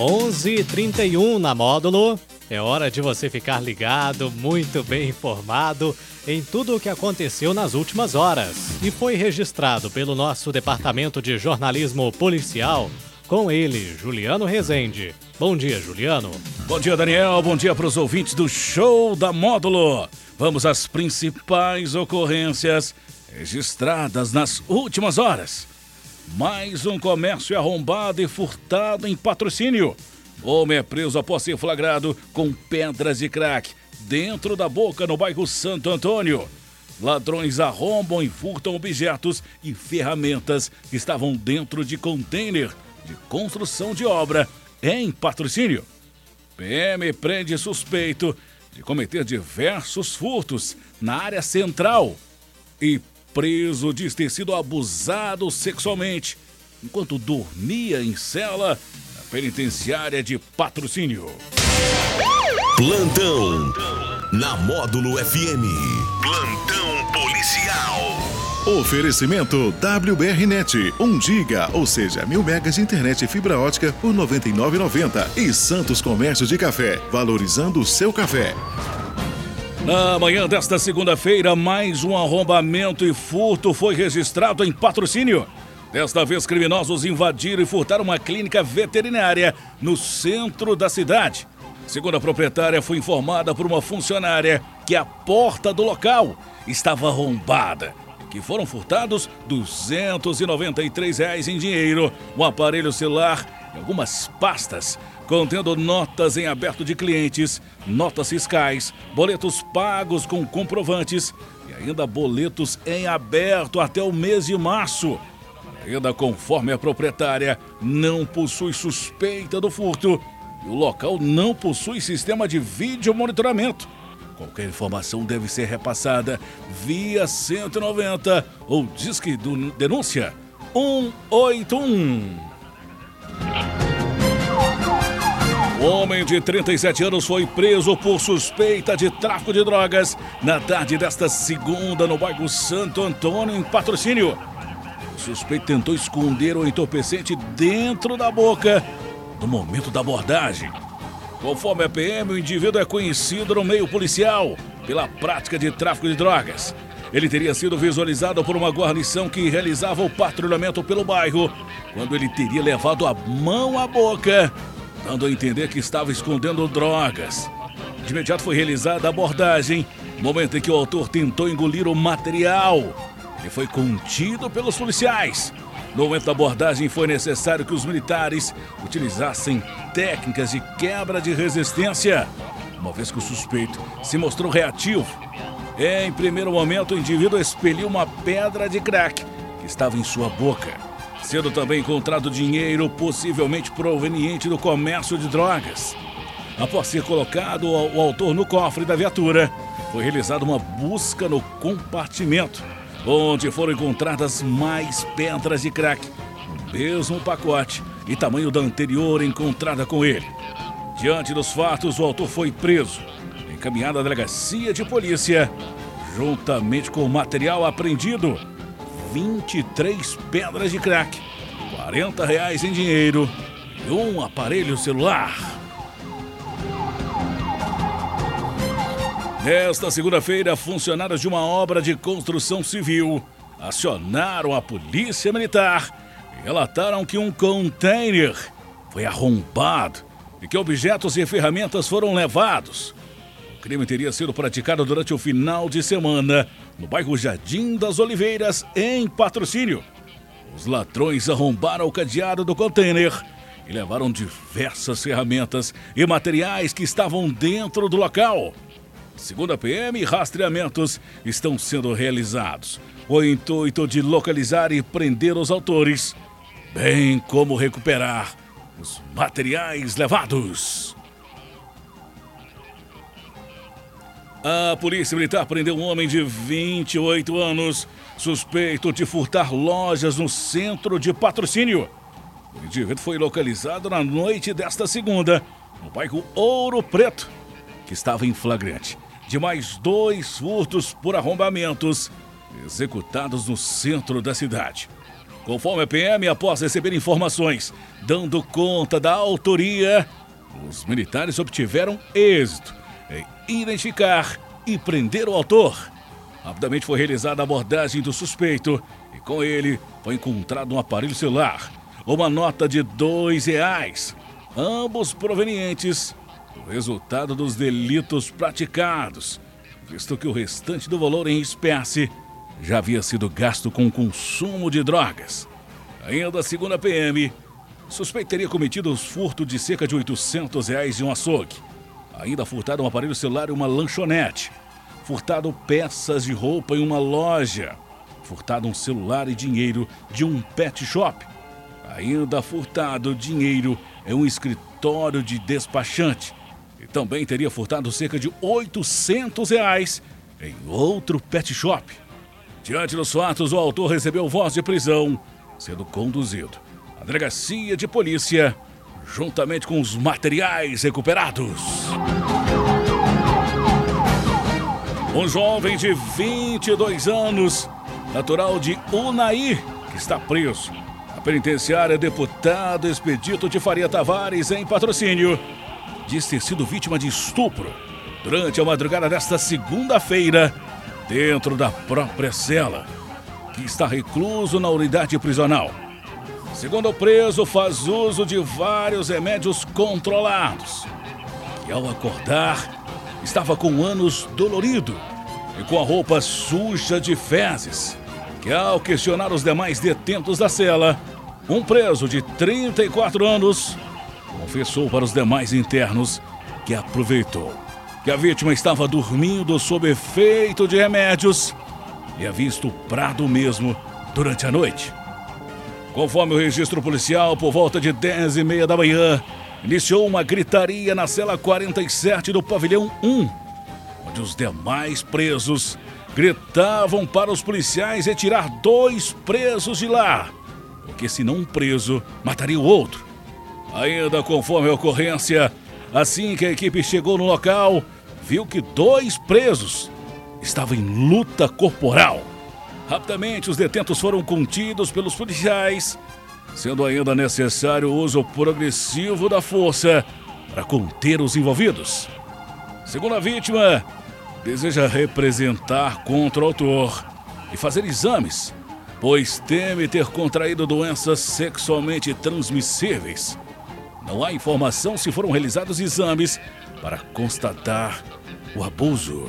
11:31 na módulo. É hora de você ficar ligado, muito bem informado em tudo o que aconteceu nas últimas horas. E foi registrado pelo nosso departamento de jornalismo policial com ele, Juliano Rezende. Bom dia, Juliano. Bom dia, Daniel. Bom dia para os ouvintes do Show da Módulo. Vamos às principais ocorrências registradas nas últimas horas. Mais um comércio arrombado e furtado em patrocínio. Homem é preso após ser flagrado com pedras de crack dentro da boca no bairro Santo Antônio. Ladrões arrombam e furtam objetos e ferramentas que estavam dentro de container de construção de obra em patrocínio. PM prende suspeito de cometer diversos furtos na área central e preso diz ter sido abusado sexualmente enquanto dormia em cela na penitenciária de patrocínio. Plantão na Módulo FM. Plantão policial. Oferecimento WBRnet, 1 giga, ou seja, mil megas de internet e fibra ótica por R$ 99,90. E Santos Comércio de Café, valorizando o seu café. Na manhã desta segunda-feira, mais um arrombamento e furto foi registrado em patrocínio. Desta vez, criminosos invadiram e furtaram uma clínica veterinária no centro da cidade. Segundo a proprietária, foi informada por uma funcionária que a porta do local estava arrombada que foram furtados 293 reais em dinheiro, um aparelho celular e algumas pastas contendo notas em aberto de clientes, notas fiscais, boletos pagos com comprovantes e ainda boletos em aberto até o mês de março. Ainda conforme a proprietária, não possui suspeita do furto e o local não possui sistema de vídeo monitoramento. Qualquer informação deve ser repassada via 190 ou Disque do Denúncia 181. Homem de 37 anos foi preso por suspeita de tráfico de drogas na tarde desta segunda no bairro Santo Antônio, em patrocínio. O suspeito tentou esconder o entorpecente dentro da boca no momento da abordagem. Conforme a PM, o indivíduo é conhecido no meio policial pela prática de tráfico de drogas. Ele teria sido visualizado por uma guarnição que realizava o patrulhamento pelo bairro, quando ele teria levado a mão à boca, dando a entender que estava escondendo drogas. De imediato foi realizada a abordagem, momento em que o autor tentou engolir o material. Ele foi contido pelos policiais. No momento da abordagem, foi necessário que os militares utilizassem técnicas de quebra de resistência, uma vez que o suspeito se mostrou reativo. Em primeiro momento, o indivíduo expeliu uma pedra de crack que estava em sua boca, sendo também encontrado dinheiro possivelmente proveniente do comércio de drogas. Após ser colocado o autor no cofre da viatura, foi realizada uma busca no compartimento onde foram encontradas mais pedras de crack, mesmo pacote e tamanho da anterior encontrada com ele. Diante dos fatos, o autor foi preso, encaminhado à delegacia de polícia, juntamente com o material apreendido, 23 pedras de crack, 40 reais em dinheiro e um aparelho celular. Nesta segunda-feira, funcionários de uma obra de construção civil acionaram a polícia militar e relataram que um container foi arrombado e que objetos e ferramentas foram levados. Crime teria sido praticado durante o final de semana no bairro Jardim das Oliveiras, em patrocínio. Os ladrões arrombaram o cadeado do container e levaram diversas ferramentas e materiais que estavam dentro do local. Segundo a PM, rastreamentos estão sendo realizados. O intuito de localizar e prender os autores, bem como recuperar os materiais levados. A Polícia Militar prendeu um homem de 28 anos, suspeito de furtar lojas no centro de patrocínio. O indivíduo foi localizado na noite desta segunda, no bairro Ouro Preto, que estava em flagrante de mais dois furtos por arrombamentos executados no centro da cidade. Conforme a PM, após receber informações dando conta da autoria, os militares obtiveram êxito identificar e prender o autor. Rapidamente foi realizada a abordagem do suspeito e com ele foi encontrado um aparelho celular, uma nota de dois reais, ambos provenientes do resultado dos delitos praticados, visto que o restante do valor em espécie já havia sido gasto com o consumo de drogas. Ainda segundo a PM, o suspeito teria cometido os furtos de cerca de 800 reais de um açougue. Ainda furtado um aparelho celular e uma lanchonete. Furtado peças de roupa em uma loja. Furtado um celular e dinheiro de um pet shop. Ainda furtado dinheiro em um escritório de despachante. E também teria furtado cerca de 800 reais em outro pet shop. Diante dos fatos, o autor recebeu voz de prisão, sendo conduzido à delegacia de polícia, juntamente com os materiais recuperados. Um jovem de 22 anos, natural de Unai, que está preso. A penitenciária deputado Expedito de Faria Tavares, em patrocínio, diz ter sido vítima de estupro durante a madrugada desta segunda-feira dentro da própria cela, que está recluso na unidade prisional. Segundo o preso, faz uso de vários remédios controlados. E ao acordar, estava com anos dolorido e com a roupa suja de fezes. Que ao questionar os demais detentos da cela, um preso de 34 anos confessou para os demais internos que aproveitou que a vítima estava dormindo sob efeito de remédios e havia estuprado mesmo durante a noite. Conforme o registro policial, por volta de 10 e meia da manhã, iniciou uma gritaria na cela 47 do pavilhão 1, onde os demais presos gritavam para os policiais retirar dois presos de lá, porque senão um preso mataria o outro. Ainda conforme a ocorrência, Assim que a equipe chegou no local, viu que dois presos estavam em luta corporal. Rapidamente, os detentos foram contidos pelos policiais, sendo ainda necessário o uso progressivo da força para conter os envolvidos. Segundo a vítima, deseja representar contra o autor e fazer exames, pois teme ter contraído doenças sexualmente transmissíveis. Não há informação se foram realizados exames para constatar o abuso.